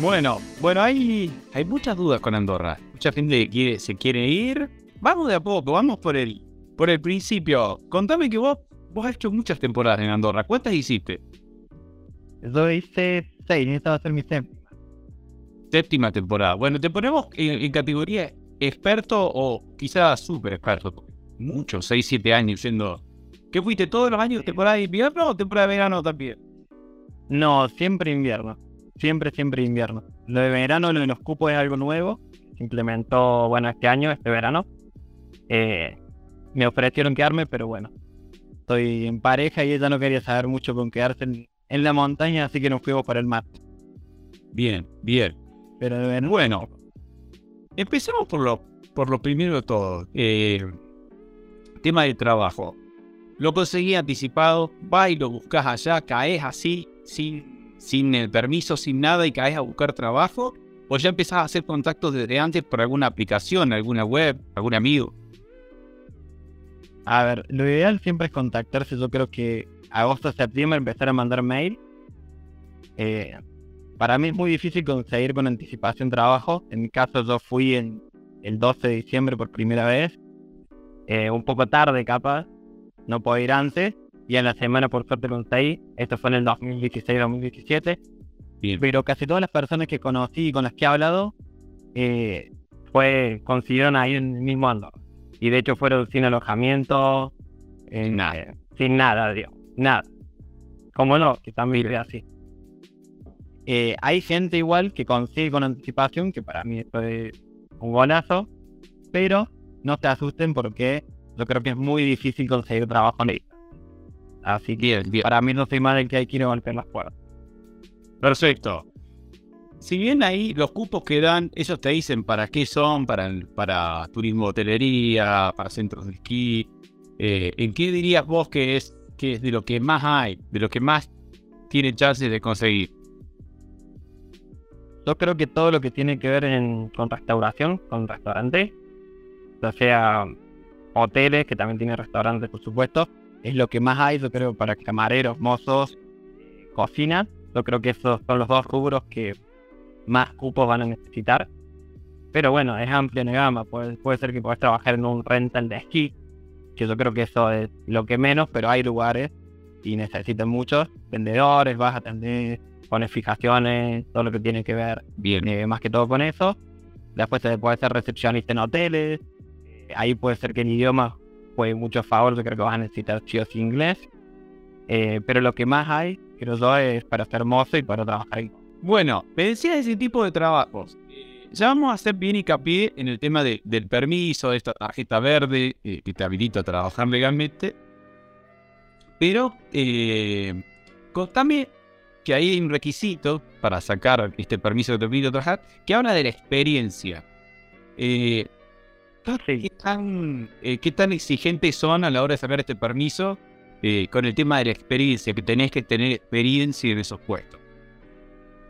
Bueno, bueno, hay, hay muchas dudas con Andorra. Mucha gente quiere, se quiere ir. Vamos de a poco, vamos por el, por el principio. Contame que vos, vos has hecho muchas temporadas en Andorra. ¿Cuántas hiciste? Yo hice seis, esta va a ser mi séptima. Séptima temporada. Bueno, te ponemos en, categoría experto o quizás súper experto. Muchos, seis, siete años siendo... ¿Qué fuiste todos los años temporada de invierno o temporada de verano también? No, siempre invierno siempre, siempre invierno. Lo de verano, lo de los cupos es algo nuevo. Se implementó, bueno, este año, este verano. Eh, me ofrecieron quedarme, pero bueno. Estoy en pareja y ella no quería saber mucho con quedarse en, la montaña, así que nos fuimos para el mar. Bien, bien. Pero bueno, empecemos por lo, por lo primero de todo. Eh, tema del trabajo. Lo conseguí anticipado, va y lo buscas allá, caes así, sin sin el permiso, sin nada y caes a buscar trabajo? ¿O ya empezás a hacer contactos desde antes por alguna aplicación, alguna web, algún amigo? A ver, lo ideal siempre es contactarse. Yo creo que agosto, septiembre empezar a mandar mail. Eh, para mí es muy difícil conseguir con anticipación trabajo. En mi caso yo fui en el 12 de diciembre por primera vez. Eh, un poco tarde capaz. No puedo ir antes y en la semana por suerte conseguí. Esto fue en el 2016-2017. Pero casi todas las personas que conocí y con las que he hablado eh, fue, consiguieron ahí en el mismo ando. Y de hecho fueron sin alojamiento, eh, sin nada, dios, nada. Como no, que también es así. Eh, hay gente igual que consigue con anticipación, que para mí esto es un golazo, pero no se asusten porque yo creo que es muy difícil conseguir trabajo en Así que para mí no soy más el que hay que ir a golpear las puertas. Perfecto. Si bien ahí los cupos que dan, ellos te dicen para qué son, para, para turismo hotelería, para centros de esquí. Eh, ¿En qué dirías vos que es, que es de lo que más hay, de lo que más tiene chances de conseguir? Yo creo que todo lo que tiene que ver con restauración, con restaurantes, ya sea hoteles, que también tienen restaurantes, por supuesto, es lo que más hay, yo creo, para camareros, mozos, cocina. Yo creo que esos son los dos rubros que más cupos van a necesitar. Pero bueno, es amplia la gama. Puede, puede ser que puedas trabajar en un rental de esquí, que yo creo que eso es lo que menos, pero hay lugares y necesitan muchos vendedores, vas a atender, pones fijaciones, todo lo que tiene que ver Bien. Eh, más que todo con eso. Después se puede ser recepcionista en hoteles. ahí puede ser que el idioma fue mucho favor, yo creo que vas a necesitar sí inglés. Eh, pero lo que más hay, creo yo, es para ser mozo y para trabajar. Bueno, me decías ese tipo de trabajos. Ya vamos a hacer bien hincapié en el tema de, del permiso, de esta tarjeta verde eh, que te habilita a trabajar legalmente. Pero eh, contame que hay un requisito para sacar este permiso que te permite trabajar que habla de la experiencia. Eh, ¿Qué, tan, eh, ¿Qué tan exigentes son a la hora de sacar este permiso eh, con el tema de la experiencia? Que tenés que tener experiencia en esos puestos.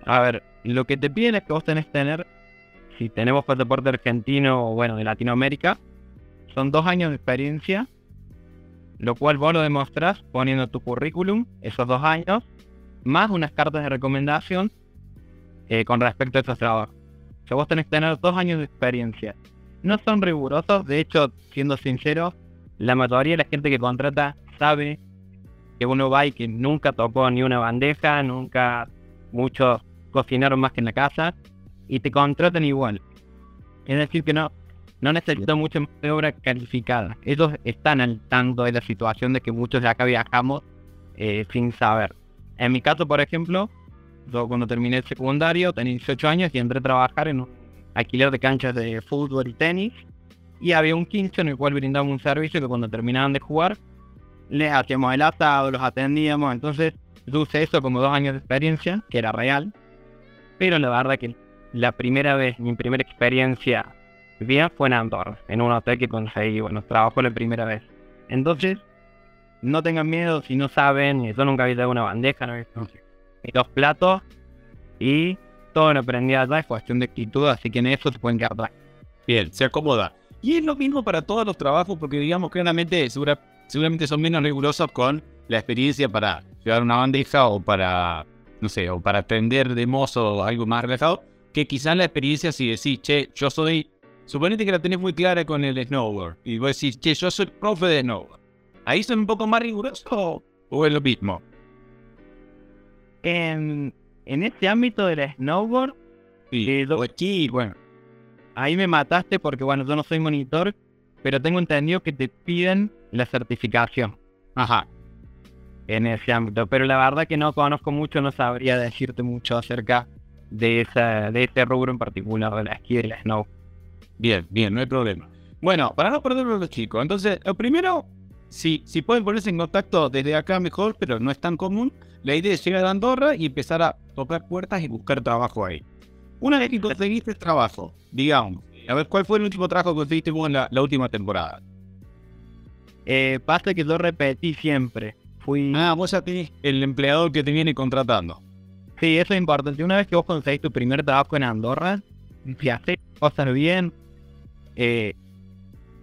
A ver, lo que te piden es que vos tenés que tener, si tenemos pasaporte argentino o bueno, de Latinoamérica, son dos años de experiencia, lo cual vos lo demostrás poniendo tu currículum, esos dos años, más unas cartas de recomendación eh, con respecto a esos trabajos. O sea, vos tenés que tener dos años de experiencia no son rigurosos. De hecho, siendo sincero, la mayoría de la gente que contrata sabe que uno va y que nunca tocó ni una bandeja, nunca muchos cocinaron más que en la casa y te contratan igual. Es decir, que no, no necesitan mucha mano de obra calificada. Ellos están al tanto de la situación de que muchos de acá viajamos eh, sin saber. En mi caso, por ejemplo, yo cuando terminé el secundario tenía 18 años y entré a trabajar en un alquiler de canchas de fútbol y tenis. Y había un quincho en el cual brindábamos un servicio que cuando terminaban de jugar, les hacíamos el atado, los atendíamos. Entonces, yo usé eso como dos años de experiencia, que era real. Pero la verdad que la primera vez, mi primera experiencia bien fue en Andorra, en un hotel que conseguí, bueno, trabajo la primera vez. Entonces, no tengan miedo si no saben, yo nunca había dado una bandeja, no había dos platos y todo lo aprendí allá, es cuestión de actitud, así que en eso se pueden quedar Bien, se acomoda. Y es lo mismo para todos los trabajos, porque digamos, claramente, seguramente son menos rigurosos con la experiencia para llevar una bandeja o para, no sé, o para atender de mozo o algo más relajado, que quizás la experiencia si decís, che, yo soy, suponete que la tenés muy clara con el snowboard, y vos decís, che, yo soy profe de snowboard. ¿Ahí son un poco más rigurosos o es lo mismo? En, en este ámbito del snowboard, sí, eh, o esquí, bueno. Ahí me mataste porque, bueno, yo no soy monitor, pero tengo entendido que te piden la certificación. Ajá en ese ámbito. Pero la verdad que no conozco mucho, no sabría decirte mucho acerca de, esa, de este rubro en particular, de la esquí y la snow. Bien, bien, no hay problema. Bueno, para no perderlo los chicos, entonces, lo primero, si, si pueden ponerse en contacto desde acá mejor, pero no es tan común, la idea es llegar a Andorra y empezar a tocar puertas y buscar trabajo ahí. Una vez que conseguiste el trabajo, digamos, a ver, ¿cuál fue el último trabajo que conseguiste vos en la, última temporada? Eh, pasa que yo repetí siempre. Ah, vos a ti, el empleador que te viene contratando. Sí, eso es importante. Una vez que vos conseguís tu primer trabajo en Andorra, si haces cosas bien, eh,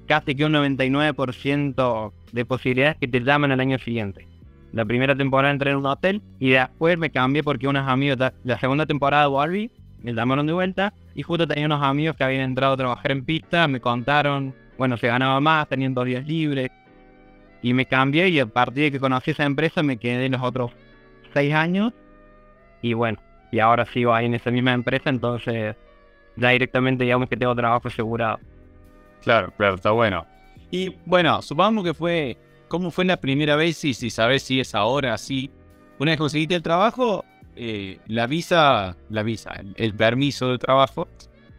casi que un 99% de posibilidades que te llamen al año siguiente. La primera temporada entré en un hotel y después me cambié porque unos amigos, la segunda temporada volví, me llamaron de vuelta y justo tenía unos amigos que habían entrado a trabajar en pista, me contaron, bueno, se ganaba más, tenían dos días libres, y me cambié y a partir de que conocí esa empresa me quedé los otros seis años. Y bueno, y ahora sigo ahí en esa misma empresa, entonces ya directamente digamos que tengo trabajo asegurado. Claro, claro, está bueno. Y bueno, supongamos que fue, ¿cómo fue la primera vez? Y si sabes si es ahora, así. Una vez conseguiste el trabajo, eh, la visa, la visa, el permiso de trabajo,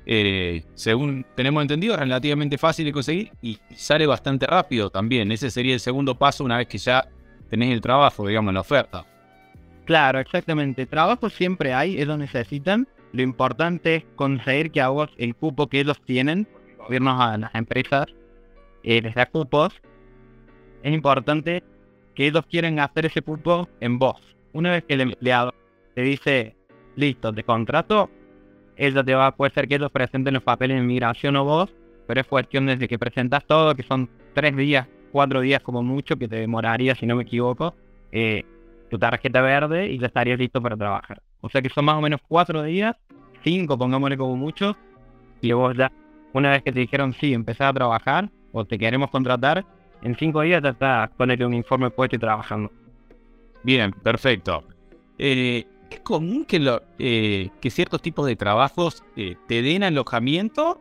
eh, según tenemos entendido, es relativamente fácil de conseguir y sale bastante rápido también. Ese sería el segundo paso una vez que ya tenés el trabajo, digamos, la oferta. Claro, exactamente. Trabajo siempre hay, ellos necesitan. Lo importante es conseguir que a vos el cupo que ellos tienen, gobiernos a las empresas, eh, les da cupos. Es importante que ellos quieren hacer ese cupo en vos. Una vez que el empleado te dice, listo, te contrato, ella te va, puede ser que ellos presenten los papeles de inmigración o vos, pero es cuestión desde que presentas todo, que son tres días, cuatro días como mucho, que te demoraría, si no me equivoco, eh, tu tarjeta verde y ya estarías listo para trabajar. O sea que son más o menos cuatro días, cinco, pongámosle como mucho, y vos ya, una vez que te dijeron sí, empezás a trabajar o te queremos contratar, en cinco días ya estás con un informe puesto y trabajando. Bien, perfecto. Eh, ¿Es común que, lo, eh, que ciertos tipos de trabajos eh, te den alojamiento?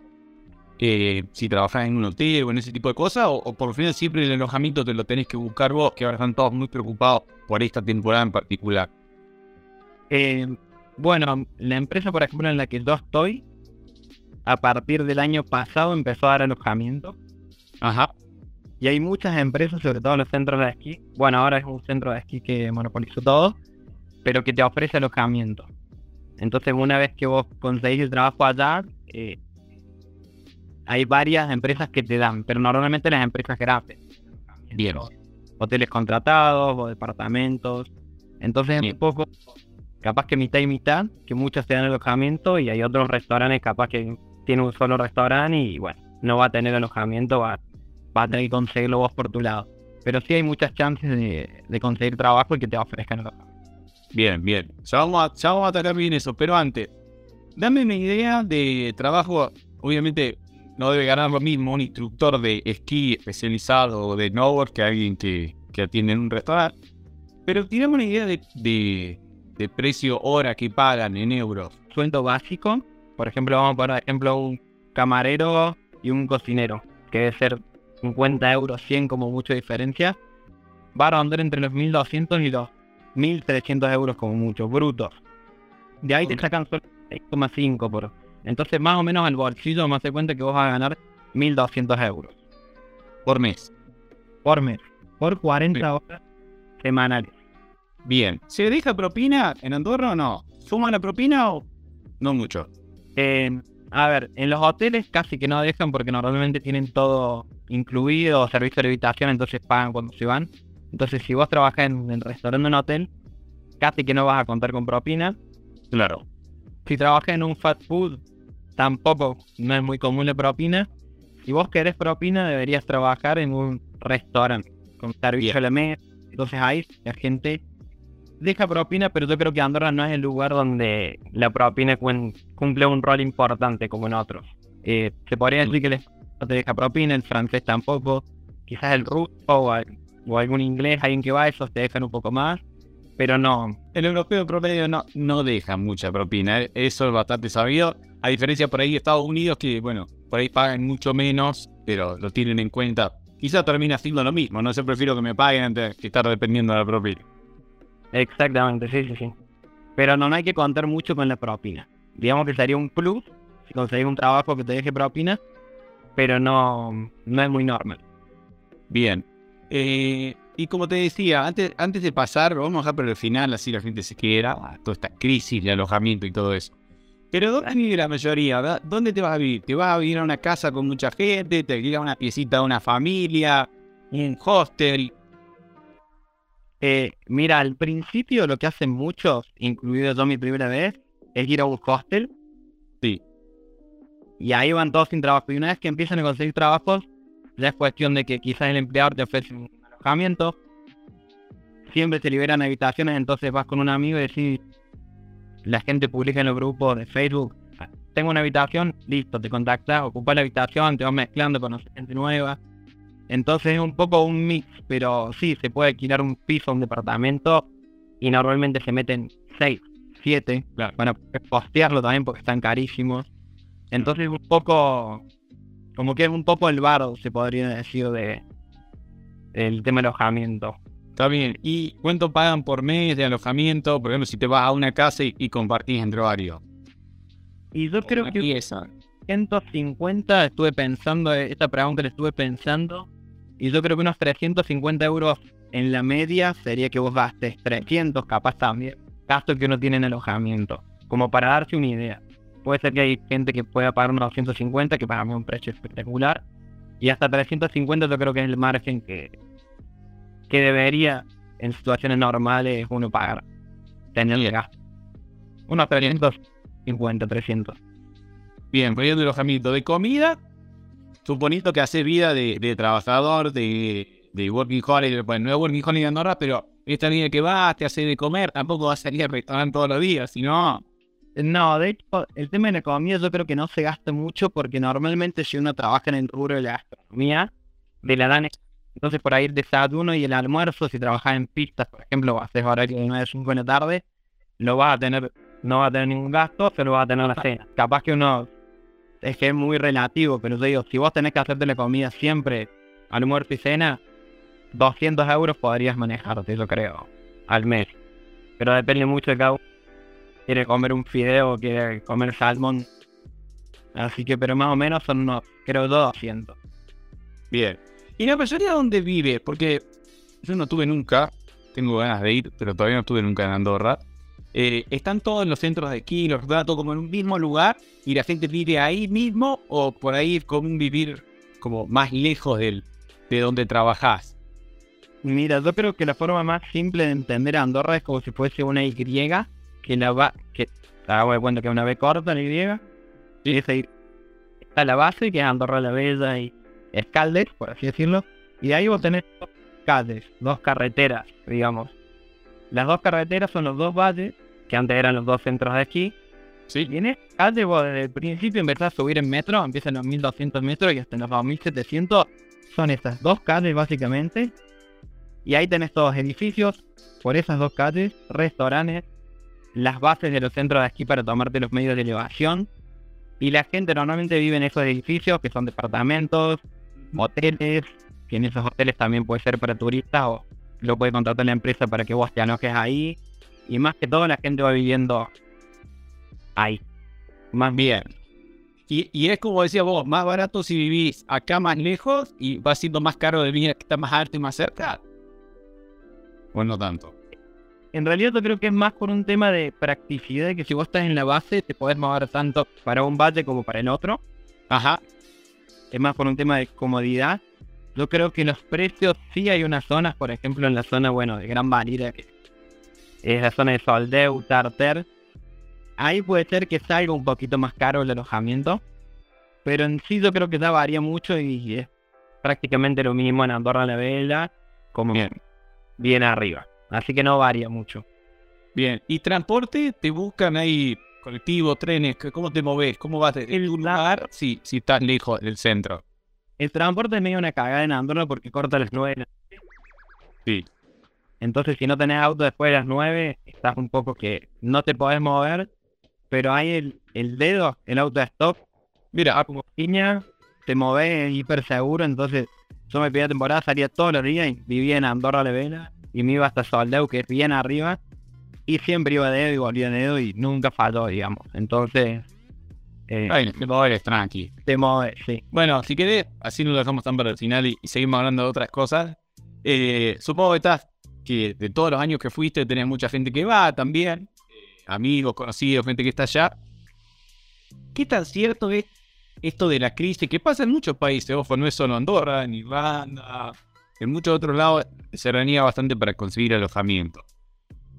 Si trabajas en un hotel o en ese tipo de cosas, o, por fin siempre el alojamiento te lo tenés que buscar vos, que ahora están todos muy preocupados por esta temporada en particular. bueno, la empresa, por ejemplo, en la que yo estoy, a partir del año pasado empezó a dar alojamiento. Ajá. Y hay muchas empresas, sobre todo los centros de esquí. Bueno, ahora es un centro de esquí que monopolizó todo pero que te ofrece alojamiento. Entonces, una vez que vos conseguís el trabajo allá, eh, hay varias empresas que te dan, pero normalmente las empresas grandes. Bien. Hoteles contratados o departamentos. Entonces, es un poco, capaz que mitad y mitad, que muchos te dan alojamiento y hay otros restaurantes capaz que tienen un solo restaurante y bueno, no va a tener alojamiento, va, va a tener que conseguirlo vos por tu lado. Pero sí hay muchas chances de, de conseguir trabajo y que te ofrezcan alojamiento. Bien, bien. Ya vamos, a, ya vamos a tratar bien eso, pero antes, dame una idea de trabajo. Obviamente, no debe ganar lo mismo un instructor de esquí especializado o de snowboard que alguien que, que atiende en un restaurante. Pero tirame una idea de, de, precio hora que pagan en euros. Sueldo básico, por ejemplo, vamos a poner ejemplo un camarero y un cocinero, que debe ser 50 euros, 100 como mucha diferencia. Va a rondar entre los 1200 y los 1.300 euros como mucho, brutos. De ahí te sacan solo 6,5 por... Entonces más o menos al bolsillo me hace cuenta que vos vas a ganar 1.200 euros. Por mes. Por mes. Por 40 horas semanales. Bien. ¿Se deja propina en Andorra o no? ¿Suma la propina o no mucho? Eh, a ver, en los hoteles casi que no dejan porque normalmente tienen todo incluido, servicio de habitación, entonces pagan cuando se van. Entonces, si vos trabajas en el restaurante de un hotel, casi que no vas a contar con propina. Claro. Si trabajas en un fast food, tampoco no es muy común la propina. Si vos querés propina, deberías trabajar en un restaurante con servicio a la mesa. Entonces ahí la gente deja propina, pero yo creo que Andorra no es el lugar donde la propina cumple un rol importante como en otros. Eh, se podría decir que el no te deja propina, el francés tampoco, quizás el ruso o, al- o algún inglés, alguien que va esos te dejan un poco más, pero no. El europeo promedio no, deja mucha propina, eh, eso es bastante sabido. A diferencia por ahí Estados Unidos, que bueno, por ahí pagan mucho menos, pero lo tienen en cuenta. Quizá termina siendo lo mismo, no sé, prefiero que me paguen antes que estar dependiendo de la propina. Exactamente, sí, sí, sí. Pero no, no hay que contar mucho con la propina. Digamos que sería un plus si conseguís un trabajo que te deje propina, pero no, no es muy normal. Bien. Eh, y como te decía, antes, antes de pasar, lo vamos a dejar para el final, así la gente se queda, a toda esta crisis de alojamiento y todo eso. Pero ¿dónde vive la mayoría? ¿verdad? ¿Dónde te vas a vivir? ¿Te vas a vivir a una casa con mucha gente? ¿Te alquilas una piecita de una familia? ¿Un hostel? Eh, mira, al principio lo que hacen muchos, incluido yo mi primera vez, es ir a un hostel. Sí. Y ahí van todos sin trabajo. Y una vez que empiezan a conseguir trabajos, ya es cuestión de que quizás el empleador te ofrece un alojamiento. Siempre se liberan habitaciones, entonces vas con un amigo y decís, la gente publica en los grupos de Facebook, "Ah, tengo una habitación, listo, te contactas, ocupas la habitación, te vas mezclando con gente nueva. Entonces es un poco un mix, pero sí, se puede alquilar un piso, un departamento, y normalmente se meten 6, 7, Claro. van a postearlo también porque están carísimos. Entonces un poco, como que es un poco el bardo, se podría decir, de el tema de alojamiento. Está bien. ¿Y cuánto pagan por mes de alojamiento? Por ejemplo, si te vas a una casa y, y compartís entre varios. Y yo creo que pieza. 150, estuve pensando, esta pregunta la estuve pensando, y yo creo que unos 350 euros en la media sería que vos gastes 300, capaz también, gasto que uno tiene en alojamiento, como para darse una idea. Puede ser que hay gente que pueda pagar unos 250, que para mí es un precio espectacular, y hasta 350 yo creo que es el margen que, que debería en situaciones normales uno pagar, tener el gasto. Unos 350, 300. Bien, poniendo alojamiento de comida, suponiendo que haces vida de, trabajador, de, de working holiday, bueno, no es working holiday de Andorra, pero esta vida que vas, te hace de comer, tampoco vas a salir al restaurante todos los días, sino No, de hecho, el tema de la economía yo creo que no se gasta mucho porque normalmente si uno trabaja en el rubro de la gastronomía, de la dan entonces por ahí el desayuno y el almuerzo, si trabajas en pistas, por ejemplo, haces horario de 9 a 5 de la tarde, lo vas a tener, no vas a tener ningún gasto, solo vas a tener la cena. Capaz que uno, es que es muy relativo, pero yo digo, si vos tenés que hacerte la comida siempre, almuerzo y cena, 200 euros podrías manejarte, yo creo, al mes. Pero depende mucho de cada uno quiere comer un fideo, quiere comer salmón. Así que, pero más o menos son unos, creo, 200. bien. ¿Y la mayoría dónde vive? Porque yo no estuve nunca, tengo ganas de ir, pero todavía no estuve nunca en Andorra. Eh, ¿Están todos en los centros de esquí, los datos como en un mismo lugar y la gente vive ahí mismo o por ahí es común vivir como más lejos del, de donde trabajás? Mira, yo creo que la forma más simple de entender a Andorra es como si fuese una Y, que la va, que hago de cuenta que una B corta, la Y, y esa Y está la base, que es Andorra la Bella y Escaldes, por así decirlo, y de ahí vos tenés dos calles, dos carreteras, digamos. Las dos carreteras son los dos valles, que antes eran los dos centros de esquí, Sí. Y en esta calle vos desde el principio empezás a subir en metro, empiezan los 1200 metros y hasta los 2700. Son estas dos calles básicamente. Y ahí tenés todos edificios, por esas dos calles, restaurantes, las bases de los centros de esquí para tomarte los medios de elevación. Y la gente normalmente vive en esos edificios que son departamentos, hoteles, que en esos hoteles también puede ser para turistas o lo puede contratar la empresa para que vos te alojes ahí. Y más que todo la gente va viviendo ahí. Más bien. Y, y es como decía vos, más barato si vivís acá más lejos y va siendo más caro de venir que está más alto y más cerca. O no tanto. En realidad yo creo que es más por un tema de practicidad, que si vos estás en la base te podés mover tanto para un valle como para el otro. Ajá. Es más por un tema de comodidad. Yo creo que los precios sí hay unas zonas, por ejemplo en la zona, bueno, de Gran Valira, que es la zona de Soldeu, Tarter. Ahí puede ser que salga un poquito más caro el alojamiento. Pero en sí yo creo que ya varía mucho y es prácticamente lo mismo en Andorra la Vela como Bien. bien arriba. Así que no varía mucho. Bien. ¿Y transporte? ¿Te buscan ahí colectivos, trenes? ¿Qué- ¿Cómo te moves? ¿Cómo vas de El lugar si, si estás lejos del centro? El transporte es medio una cagada en Andorra porque corta las 9 de la Sí. Entonces, si no tenés auto después de las 9, estás un poco que no te podés mover. Pero hay el, el dedo, el auto de stop, Mira, como piña, te movés hiper seguro. Entonces, yo me pedía temporada, salía todos los días y vivía en Andorra la Vela. Y me iba hasta Soldeu, que es bien arriba. Y siempre iba de dedo y volvía de dedo y nunca falló, digamos. Entonces, eh, ay, te mueves tranqui. te moves, sí. Bueno, si querés, así no lo dejamos tan para el final y, y seguimos hablando de otras cosas. Eh, supongo que estás, que de todos los años que fuiste, tenés mucha gente que va también, eh, amigos, conocidos, gente que está allá. ¿Qué tan cierto es esto de la crisis que pasa en muchos países? Ojo, no es solo Andorra, en Irlanda, en muchos otros lados se reunía bastante para conseguir alojamiento.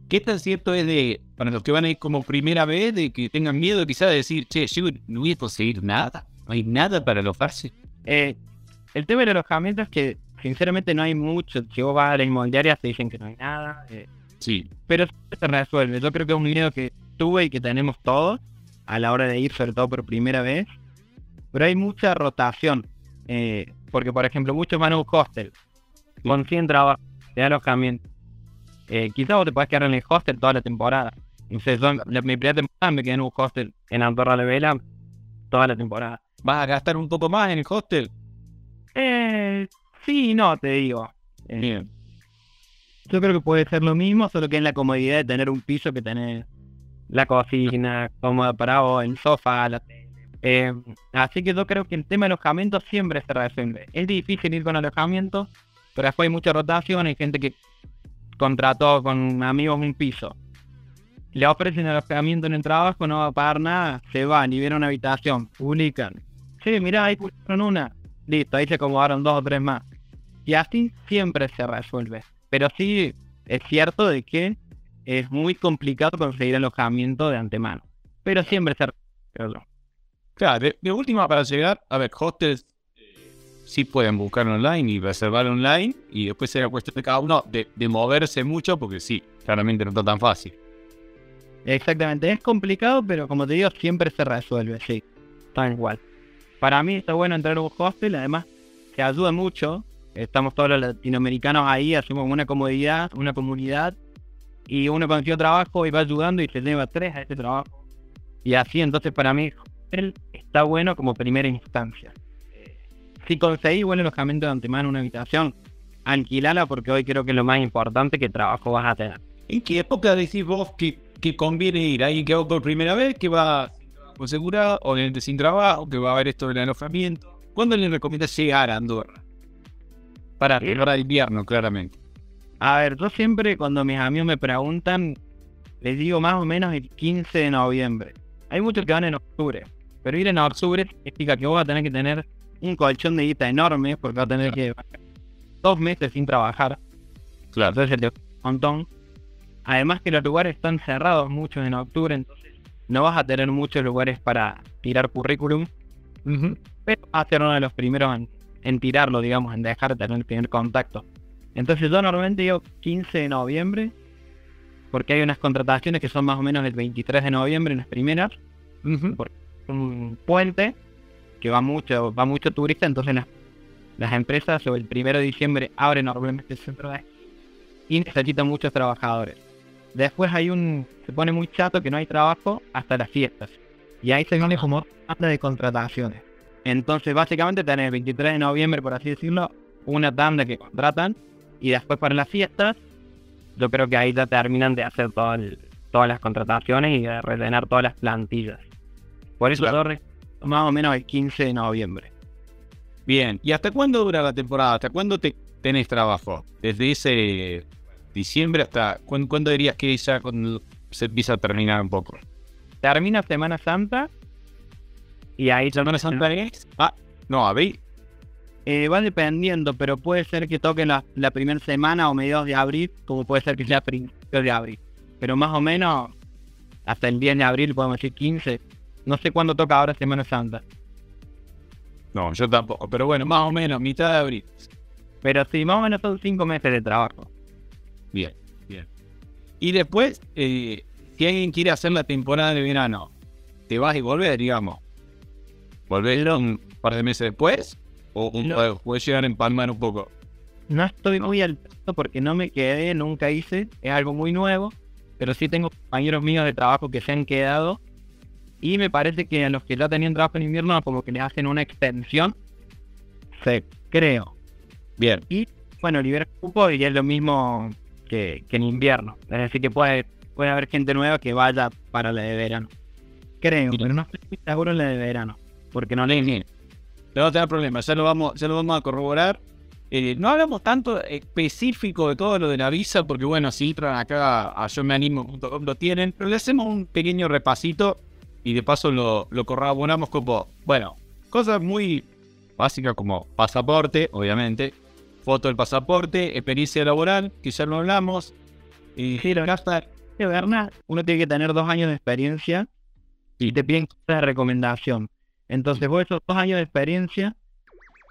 ¿Qué tan cierto es de, para los que van a ir como primera vez, de que tengan miedo quizás de decir, che, yo no voy a conseguir nada? No hay nada para alojarse. Eh, el tema del alojamiento es que, sinceramente, no hay mucho. Si vos vas a la inmobiliaria, te dicen que no hay nada. eh, Sí, pero se resuelve. Yo creo que es un miedo que tuve y que tenemos todos a la hora de ir, sobre todo por primera vez. Pero hay mucha rotación. eh, porque, por ejemplo, muchos van a un hostel. Consiguen trabajo de alojamiento. Eh, quizás vos te podés quedar en el hostel toda la temporada. Entonces, yo, la, mi primera temporada me quedé en un hostel en Andorra la Vela toda la temporada. ¿Vas a gastar un poco más en el hostel? Eh, sí y no, te digo. Eh. Yo creo que puede ser lo mismo, solo que en la comodidad de tener un piso que tener la cocina cómoda para vos, el sofá, la tele. Eh, así que yo creo que el tema de alojamiento siempre se resuelve. Es difícil ir con alojamiento, pero después hay mucha rotación, hay gente que contrató con amigos un piso. Le ofrecen alojamiento en el trabajo, no va a pagar nada, se van y vienen a una habitación, publican. Sí, mirá, ahí pusieron una. Listo, ahí se acomodaron dos o tres más. Y así siempre se resuelve. Pero sí es cierto de que es muy complicado conseguir alojamiento de antemano. Pero siempre se resuelve. Claro, de, de última para llegar, a ver, hostels eh, sí pueden buscar online y reservar online y después será cuestión de cada uno de, de moverse mucho porque sí, claramente no está tan fácil. Exactamente, es complicado, pero como te digo, siempre se resuelve, sí. Tal igual. Para mí está bueno entrar a un hostel, además que ayuda mucho. Estamos todos los latinoamericanos ahí, hacemos una comodidad, una comunidad, y uno consiguió trabajo y va ayudando y se lleva tres a ese trabajo. Y así, entonces para mí, hostel está bueno como primera instancia. Si conseguís buen alojamiento de antemano una habitación, alquilala porque hoy creo que es lo más importante que trabajo vas a tener. ¿En qué época decís vos que, que conviene ir? ¿Alguien que va por primera vez, que va sin trabajo asegurado, o gente sin trabajo, que va a ver esto del alojamiento? ¿Cuándo le recomiendas llegar a Andorra? Para, para invierno, claramente. A ver, yo siempre cuando mis amigos me preguntan, les digo más o menos el 15 de noviembre. Hay muchos que van en octubre, pero ir en octubre significa que vos vas a tener que tener un colchón de guita enorme, porque vas a tener que dos meses sin trabajar, Claro. entonces se te un montón. Además que los lugares están cerrados muchos en octubre, entonces no vas a tener muchos lugares para tirar currículum, pero vas a ser uno de los primeros en, en tirarlo, digamos, en dejar de tener el primer contacto. Entonces yo normalmente digo 15 de noviembre, porque hay unas contrataciones que son más o menos el 23 de noviembre, las primeras, un puente que va mucho, va mucho turista, entonces las, las empresas sobre el 1 de diciembre abren normalmente el centro de y necesitan muchos trabajadores. Después hay un, se pone muy chato que no hay trabajo hasta las fiestas. Y ahí se viene como tanda de contrataciones. Entonces básicamente tenés el 23 de noviembre, por así decirlo, una tanda que contratan y después para las fiestas, yo creo que ahí ya terminan de hacer todo el- todas las contrataciones y de rellenar todas las plantillas. Por eso Claro. yo más o menos el 15 de noviembre. Bien, ¿y hasta cuándo dura la temporada? ¿Hasta cuándo te tenés trabajo? Desde ese diciembre hasta. ¿Cuándo, cuándo dirías que ya se empieza a terminar un poco? Termina Semana Santa y ahí ¿Semana Santa es? Ah, no, abril. eh, va dependiendo, pero puede ser que toque la, la primera semana o mediados de abril, como puede ser que sea principios de abril. Pero más o menos hasta el 10 de abril, podemos decir 15. No sé cuándo toca ahora Semana Santa. No, yo tampoco. Pero bueno, más o menos, mitad de abril. Pero sí, más o menos son 5 meses de trabajo. Bien, bien. Y después, eh, si alguien quiere hacer la temporada de verano, te vas y volvés, digamos. ¿Volvés un par de meses después? ¿O un- No. puedes llegar a empalmar un poco? No estoy muy al tanto porque no me quedé, nunca hice, es algo muy nuevo, pero sí tengo compañeros míos de trabajo que se han quedado y me parece que a los que ya tenían trabajo en invierno como que les hacen una extensión, sí, creo. Bien. Y bueno, libera cupo y es lo mismo que, que en invierno, es decir que puede, puede haber gente nueva que vaya para la de verano. Creo, Mira. pero no estoy muy seguro en la de verano, porque no leí ni No te da problema, ya lo vamos, ya lo vamos a corroborar. Eh, no hablamos tanto específico de todo lo de la visa, porque bueno, si entran acá a yo lo tienen, pero le hacemos un pequeño repasito y de paso lo, lo corroboramos como, bueno, cosas muy básicas como pasaporte, obviamente, foto del pasaporte, experiencia laboral, que ya lo hablamos, y Sí, lo de uno tiene que tener dos años de experiencia y te piden de recomendación. Entonces vos esos dos años de experiencia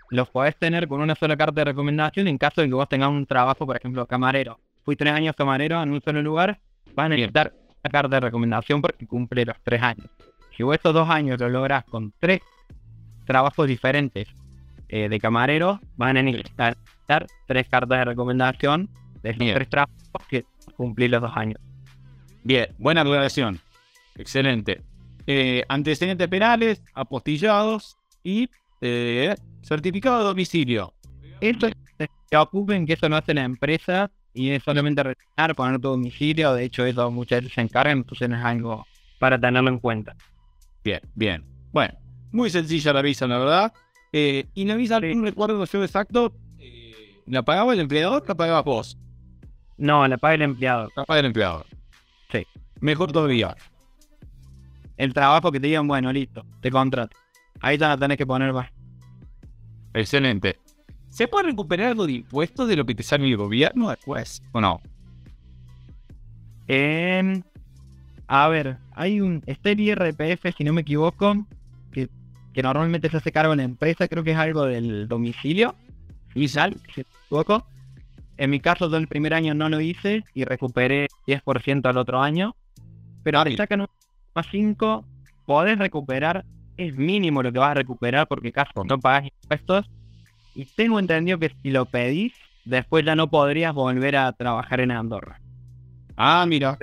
los podés tener con una sola carta de recomendación en caso de que vos tengas un trabajo, por ejemplo, camarero. Fui tres años camarero en un solo lugar, vas a necesitar una carta de recomendación porque cumple los tres años. Si vos esos dos años lo lográs con tres trabajos diferentes eh, de camarero, van a necesitar tres cartas de recomendación de esos tres trabajos que cumplir los dos años. Bien, buena aclaración. Excelente. Eh, antecedentes penales, apostillados y eh, certificado de domicilio. Esto es que se ocupen que eso no hace la empresa y es solamente rellenar, poner tu domicilio. De hecho, eso muchas veces se encargan, entonces es algo para tenerlo en cuenta. Bien, bien. Bueno, muy sencilla la visa, la verdad. Eh, y la visa, no recuerdo yo exacto, eh, ¿la pagaba el empleador o la pagabas vos? No, la paga el empleado. La paga el empleador. Sí. Mejor todavía. El trabajo que te digan, bueno, listo, te contrato. Ahí ya la tenés que poner más. Excelente. ¿Se puede recuperar algo de impuestos de lo que te sale el gobierno después? ¿O no? Em, a ver, hay un. Está el IRPF, si no me equivoco, que, que normalmente se hace cargo en la empresa, creo que es algo del domicilio. Visal, si no me equivoco. En mi caso, yo el primer año no lo hice y recuperé 10% al otro año. Pero ahora Sí. sacan un más 5, podés recuperar, es mínimo lo que vas a recuperar porque casi no pagas impuestos. Y tengo entendido que si lo pedís, después ya no podrías volver a trabajar en Andorra. Ah, mira.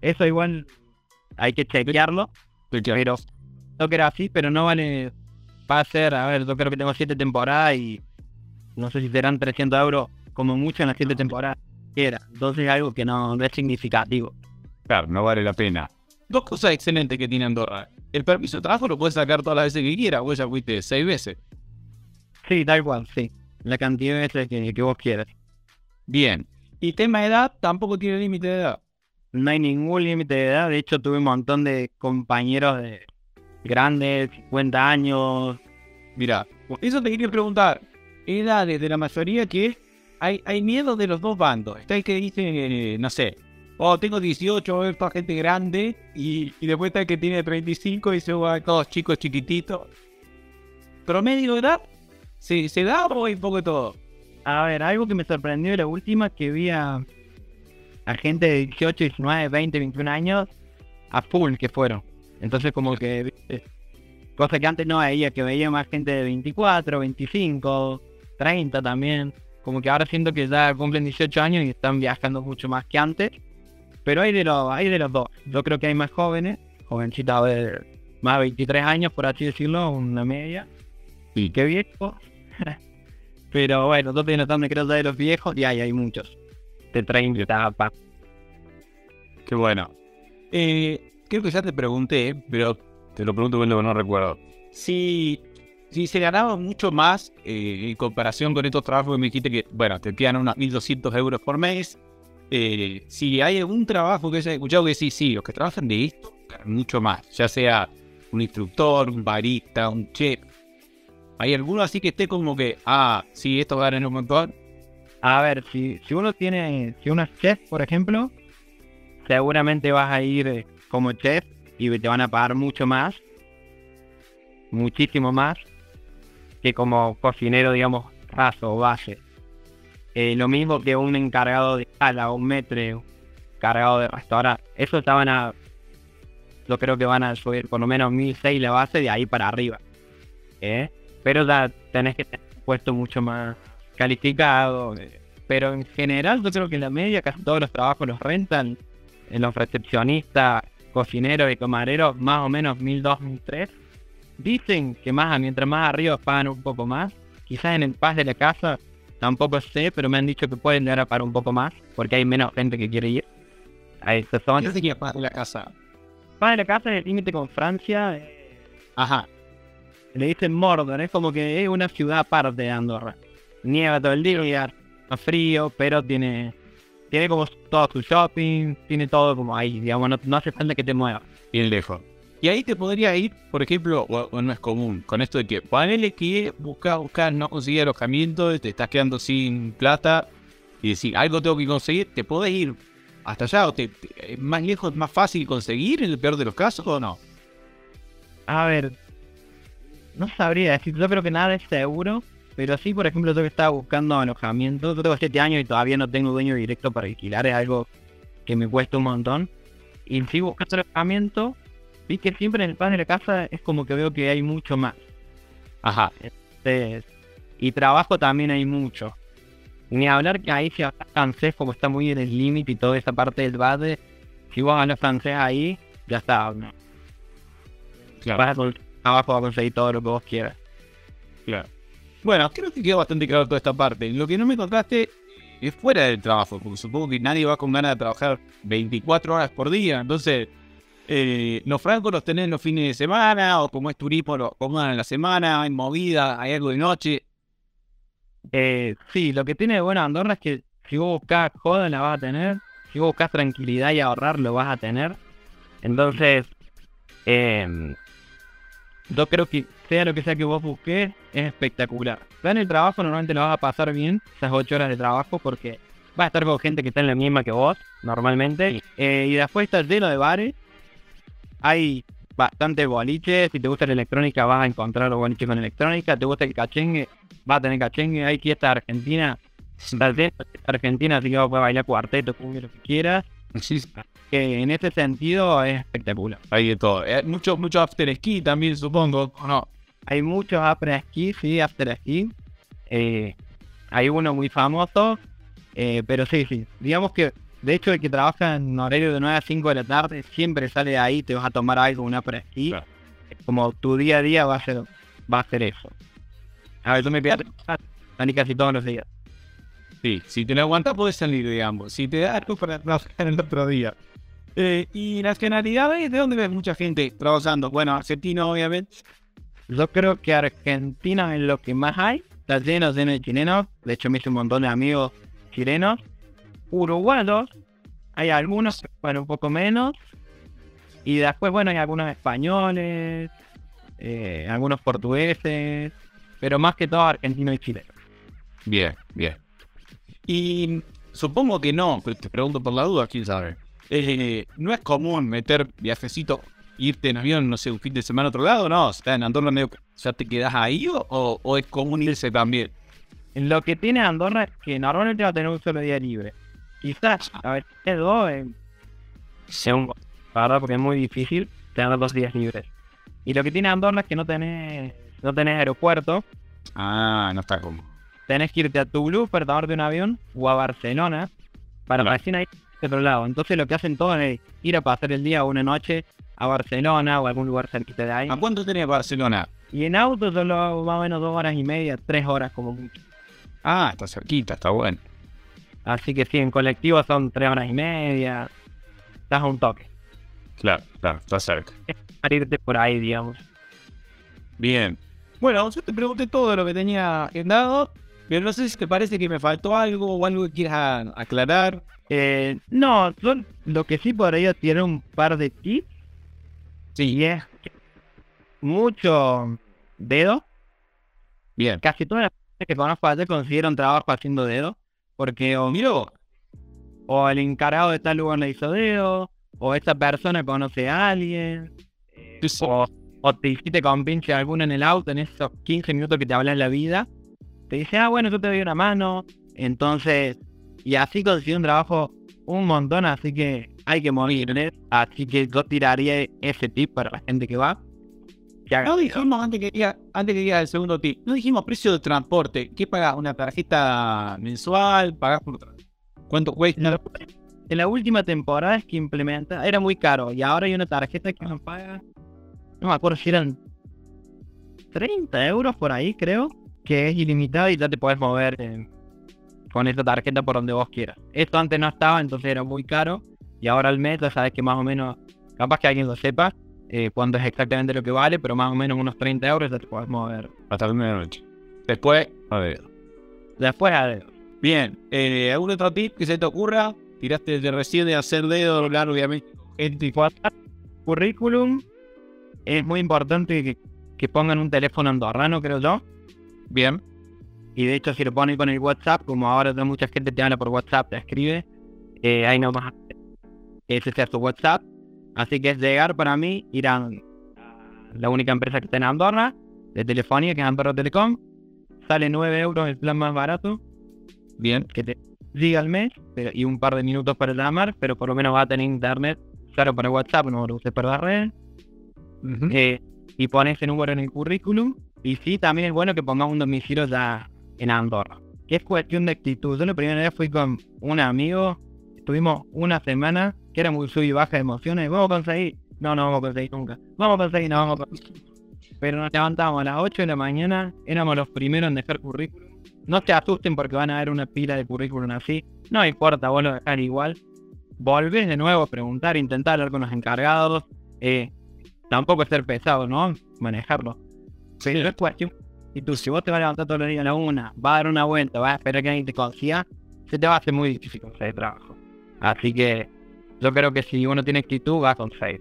Eso igual hay que chequearlo, pero no que era así, pero no vale. Va a ser, a ver, yo creo que tengo siete temporadas y no sé si serán 300 euros como mucho en las siete temporadas que era. Entonces es algo que no, no es significativo. Claro, no vale la pena. Dos cosas excelentes que tiene Andorra. El permiso de trabajo lo puedes sacar todas las veces que quieras. Vos ya fuiste seis veces. Sí, da igual, sí. La cantidad de veces que, que vos quieras. Bien. Y tema de edad, tampoco tiene límite de edad. No hay ningún límite de edad. De hecho, tuve un montón de compañeros de grandes, 50 años. Mira, eso te quería preguntar. Edades de la mayoría que hay, hay miedo de los dos bandos. Está el que dice, eh, no sé, oh, tengo 18, veo toda gente grande. Y, y después está el que tiene 35 y dice, oh, todos chicos chiquititos. ¿Promedio de edad? ¿Se, se da o hay poco de todo? A ver, algo que me sorprendió de la última que vi a, a gente de 18, 19, 20, 21 años a full que fueron. Entonces como que, cosa que antes no veía, que veía más gente de 24, 25, 30 también. Como que ahora siento que ya cumplen 18 años y están viajando mucho más que antes. Pero hay de, los, hay de los dos. Yo creo que hay más jóvenes, jovencitas de más de 23 años, por así decirlo, una media. Sí. Qué viejo. Pero bueno, yo estoy notando creo ya de los viejos y hay, hay muchos. De 30 pa. Qué bueno. Eh, creo que ya te pregunté, pero te lo pregunto cuando no recuerdo. Si si se ganaba mucho más eh, en comparación con estos trabajos que me dijiste que, bueno, te quedan unos 1.200 euros por mes. Eh, si hay algún trabajo que hayas escuchado que sí, sí, los que trabajan de esto, mucho más. Ya sea un instructor, un barista, un chef. ¿Hay alguno así que esté como que, ah, sí, estos ganan un montón? A ver, si, si uno tiene, si uno es chef, por ejemplo, seguramente vas a ir eh, como chef y te van a pagar mucho más, muchísimo más, que como cocinero, digamos, raso o base. Eh, lo mismo que un encargado de sala, un metre, un encargado de restaurante. Eso estaban a. Yo creo que van a subir por lo menos 1006 la base de ahí para arriba. ¿eh? Pero ya tenés que tener puesto mucho más calificado. eh. Pero en general, yo creo que en la media casi todos los trabajos los rentan. En los recepcionistas, cocineros y camareros, más o menos 1002, 1003. Dicen que más, mientras más arriba pagan un poco más. Quizás en el paz de la casa, tampoco sé, pero me han dicho que pueden llegar a pagar un poco más, porque hay menos gente que quiere ir a esa zona. Tenía paz de la casa. Paz de la casa es el límite con Francia. eh, Ajá. le dicen Mordor, es como que es una ciudad aparte de Andorra. Nieva todo el día, está frío, pero tiene tiene como todo su shopping, tiene todo como ahí, digamos, no, no hace falta que te muevas. bien lejos. Y ahí te podría ir, por ejemplo, o, no es común, con esto de que ponele que buscar, buscar, no conseguir alojamiento, te estás quedando sin plata y decir, algo tengo que conseguir, te podés ir hasta allá, o te, te- es más lejos, más fácil conseguir en el peor de los casos o no. A ver, no sabría decir, yo creo que nada es seguro, pero sí, por ejemplo, yo que estaba buscando alojamiento, yo tengo 7 años y todavía no tengo dueño directo para alquilar, es algo que me cuesta un montón. Y si buscando alojamiento, vi que siempre en el pan de la casa es como que veo que hay mucho más. Ajá. Entonces, y trabajo también hay mucho. Ni hablar que ahí si hablas francés, como está muy en el límite y toda esa parte del base, si vos hablas francés ahí, ya está. ¿no? Claro. Vas a trabajo a conseguir todo lo que vos quieras. Claro. Bueno, creo que quedó bastante claro toda esta parte. Lo que no me contaste es fuera del trabajo, porque supongo que nadie va con ganas de trabajar 24 horas por día. Entonces, eh, los francos los tenés los fines de semana, o como es turismo, los acomodan en la semana, hay movida, hay algo de noche. Eh, sí, lo que tiene de bueno Andorra es que si vos buscás joda la vas a tener, si vos buscás tranquilidad y ahorrar lo vas a tener. Entonces, em, yo creo que sea lo que sea que vos busques, es espectacular. Ya en el trabajo normalmente lo vas a pasar bien, esas 8 horas de trabajo, porque vas a estar con gente que está en la misma que vos, normalmente. Eh, y después está lleno de bares. Hay bastantes boliches. Si te gusta la electrónica, vas a encontrar los boliches con electrónica. Te gusta el cachengue, vas a tener cachengue. Hay fiesta argentina. Fiesta argentina, así que vas a poder bailar cuarteto, cumbia, lo que quieras. Que en ese sentido es espectacular. Hay de todo. Eh, mucho, mucho after ski también, supongo. ¿o no? Hay muchos after ski, sí, after ski. Eh, hay uno muy famoso, eh, pero sí, sí. Digamos que, de hecho, el que trabaja en horario de 9 a 5 de la tarde siempre sale de ahí, te vas a tomar algo, un after ski. Claro. Como tu día a día va a ser, va a ser eso. A ver, tú me pidas salí casi todos los días. Sí, si te lo aguantas podés salir, digamos. Si te da algo para trabajar el otro día. Eh, y nacionalidades, ¿de dónde ves mucha gente trabajando? Bueno, argentino, obviamente. Yo creo que Argentina es lo que más hay. Está lleno, lleno de chilenos. De hecho, me hice un montón de amigos chilenos. Uruguayos. Hay algunos, bueno, un poco menos. Y después, bueno, hay algunos españoles. eh, algunos portugueses. Pero más que todo argentinos y chilenos. Bien, bien. Y supongo que no, pero te pregunto por la duda, quién sabe. Eh, no es común meter viajecito, irte en avión, no sé, un fin de semana a otro lado, no, está en Andorra medio ya te quedas ahí o, o- o es común irse también. Lo que tiene Andorra es que normalmente va a tener un solo día libre. Quizás, a ver, es dos, eh, según, la verdad, porque es muy difícil tener dos días libres. Y lo que tiene Andorra es que no tenés, no tenés aeropuerto, Ah, no está como. tenés que irte a Toulouse para tomarte un avión o a Barcelona para Claro. recién ahí de otro lado. Entonces lo que hacen todos es ir a pasar el día o una noche a Barcelona o a algún lugar cerquita de ahí. ¿A cuánto tenés Barcelona? Y en auto solo más o menos dos horas y media, tres horas como mucho. Ah, está cerquita, está bueno. Así que sí, en colectivo son tres horas y media. Estás a un toque. Claro, claro, está cerca. Para irte por ahí, digamos. Bien. Bueno, yo te pregunté todo lo que tenía agendado, pero no sé si te parece que me faltó algo o algo que quieras aclarar. Eh, no, son, lo que sí podría tiene un par de tips. Sí. Y es que mucho dedo. Bien. Casi todas las personas que conozco allá consiguieron trabajo haciendo dedo. Porque o, Miro, o el encargado de tal lugar le hizo dedo, o esta persona conoce a alguien, eh, Sí, sí. o, o te hiciste con pinche alguno en el auto en esos 15 minutos que te hablan la vida. Te dice, ah, bueno, yo te doy una mano. Entonces, y así consiguió un trabajo un montón, así que hay que morir. Así que yo tiraría ese tip para la gente que va. Haga no dijimos antes que diga, antes que diga el segundo tip, no dijimos precio de transporte. ¿Qué pagas? ¿Una tarjeta mensual? ¿Pagás por ¿Cuánto cuesta? En la, última temporada es que implementa, era muy caro y ahora hay una tarjeta que uno paga, no me acuerdo si eran 30 euros por ahí creo, que es ilimitado y ya te puedes mover eh, con esta tarjeta por donde vos quieras. Esto antes no estaba, entonces era muy caro y ahora al mes ya sabes que más o menos, capaz que alguien lo sepa, eh, cuánto es exactamente lo que vale, pero más o menos unos 30 euros ya te puedes mover. Hasta la medianoche. Después, a ver. Después a dedo. Bien, eh, ¿algún otro tip que se te ocurra? Tiraste de recién de hacer dedo, hablar obviamente y WhatsApp, currículum, es muy importante que, que pongan un teléfono andorrano, creo yo. Bien, Y de hecho, si lo ponen con el WhatsApp, como ahora mucha gente te habla por WhatsApp, te escribe, eh, ahí nomás ese sea tu WhatsApp. Así que es llegar para mí, ir a la única empresa que está en Andorra, de telefonía, que es Andorra Telecom. Sale 9 euros el plan más barato, bien. que te llega al mes, pero- y un par de minutos para llamar, pero por lo menos va a tener internet, claro, para WhatsApp, no lo uses para la red. Ujú. Eh, y pones ese número en el currículum. Y sí, también es bueno que pongas un domicilio ya en Andorra. Que es cuestión de actitud. Yo la primera vez fui con un amigo, estuvimos una semana, que era muy sub y baja de emociones. Vamos a conseguir. No, no vamos a conseguir nunca. Vamos a conseguir, no vamos a conseguir. Pero nos levantamos a las 8 de la mañana, éramos los primeros en dejar currículum. No te asusten porque van a haber una pila de currículum así. No importa, vos lo dejás igual. Volvés de nuevo a preguntar, intentar hablar con los encargados. Eh, tampoco ser pesado, ¿no? Manejarlo. Pero es cuestión. Y tú, si vos te vas a levantar todos los días a la una, vas a dar una vuelta, vas a esperar que alguien te consiga, se te va a hacer muy difícil conseguir trabajo. Así que yo creo que si uno tiene actitud, va a conseguir.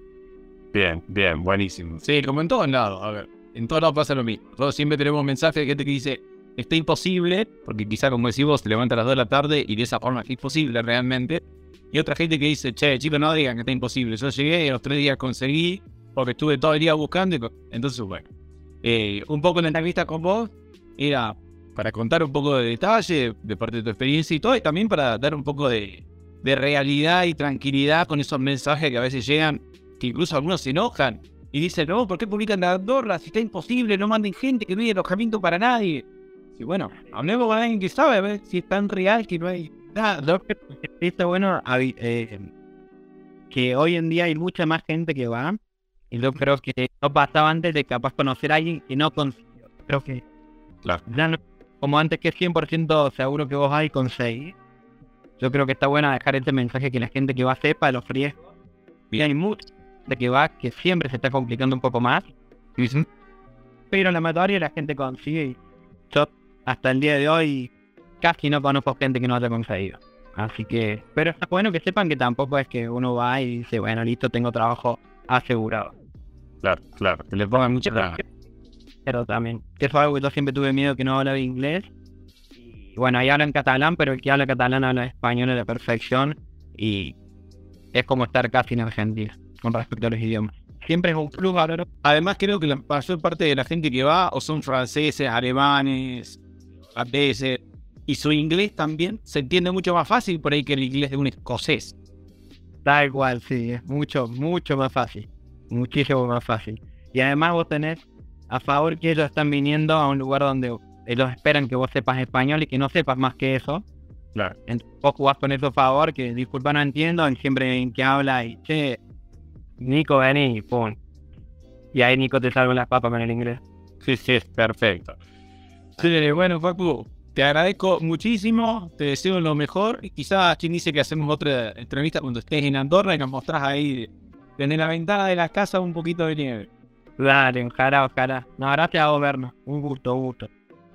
Bien, bien, buenísimo. Sí, como en todos lados, a ver, en todos lados pasa lo mismo. Nosotros siempre tenemos mensajes de gente que dice, está imposible, porque quizá como decís vos, te levantas a las 2 de la tarde y de esa forma es imposible realmente. Y otra gente que dice, che, chicos, no digan que está imposible. Yo llegué y a los tres días conseguí, porque estuve todo el día buscando. y co- Entonces, bueno, eh, un poco en la entrevista con vos era para contar un poco de detalle de parte de tu experiencia y todo, y también para dar un poco de, de realidad y tranquilidad con esos mensajes que a veces llegan, que incluso algunos se enojan y dicen, no, ¿por qué publican la Andorra? Si está imposible, no manden gente que no hay alojamiento para nadie. Y bueno, hablemos con alguien que sabe, a ver si es tan real que no hay nada. Está bueno eh, que hoy en día hay mucha más gente que va. Y yo creo que no pasaba antes de capaz conocer a alguien que no consiguió. Creo que Claro. ya no- como antes que es 100% seguro que vos hay conseguir. Yo creo que está bueno dejar este mensaje que la gente que va sepa de los riesgos. Y hay mucha gente que va que siempre se está complicando un poco más. Pero la mayoría de la gente consigue y yo hasta el día de hoy casi no conozco gente que no haya conseguido. Así que, pero está bueno que sepan que tampoco es que uno va y dice, bueno, listo, tengo trabajo asegurado. Claro, claro, que le pongan mucha. Pero también, que eso es algo que yo siempre tuve miedo que no hablaba inglés. Y bueno, ahí hablan catalán, pero el que habla catalán habla español a la perfección. Y es como estar casi en Argentina con respecto a los idiomas. Siempre es un plus hablar Además, creo que la mayor parte de la gente que va o son franceses, alemanes, holandeses, y su inglés también se entiende mucho más fácil por ahí que el inglés de un escocés. Tal cual, sí, es mucho, mucho más fácil. Muchísimo más fácil. Y además vos tenés a favor que ellos están viniendo a un lugar donde ellos esperan que vos sepas español y que no sepas más que eso. Claro. Entonces vos jugás con eso a favor, que disculpa no entiendo, y siempre en que habla y che, Nico vení, pum. Y ahí Nico te salva las papas con el inglés. Sí, sí, perfecto. Sí, bueno, Facu, te agradezco muchísimo, te deseo lo mejor. Y quizás quien dice que hacemos otra entrevista cuando estés en Andorra y nos mostrás ahí desde la ventana de la casa un poquito de nieve. Dale, ojalá, ojalá. No, gracias a vos, Berno. Un gusto, un gusto.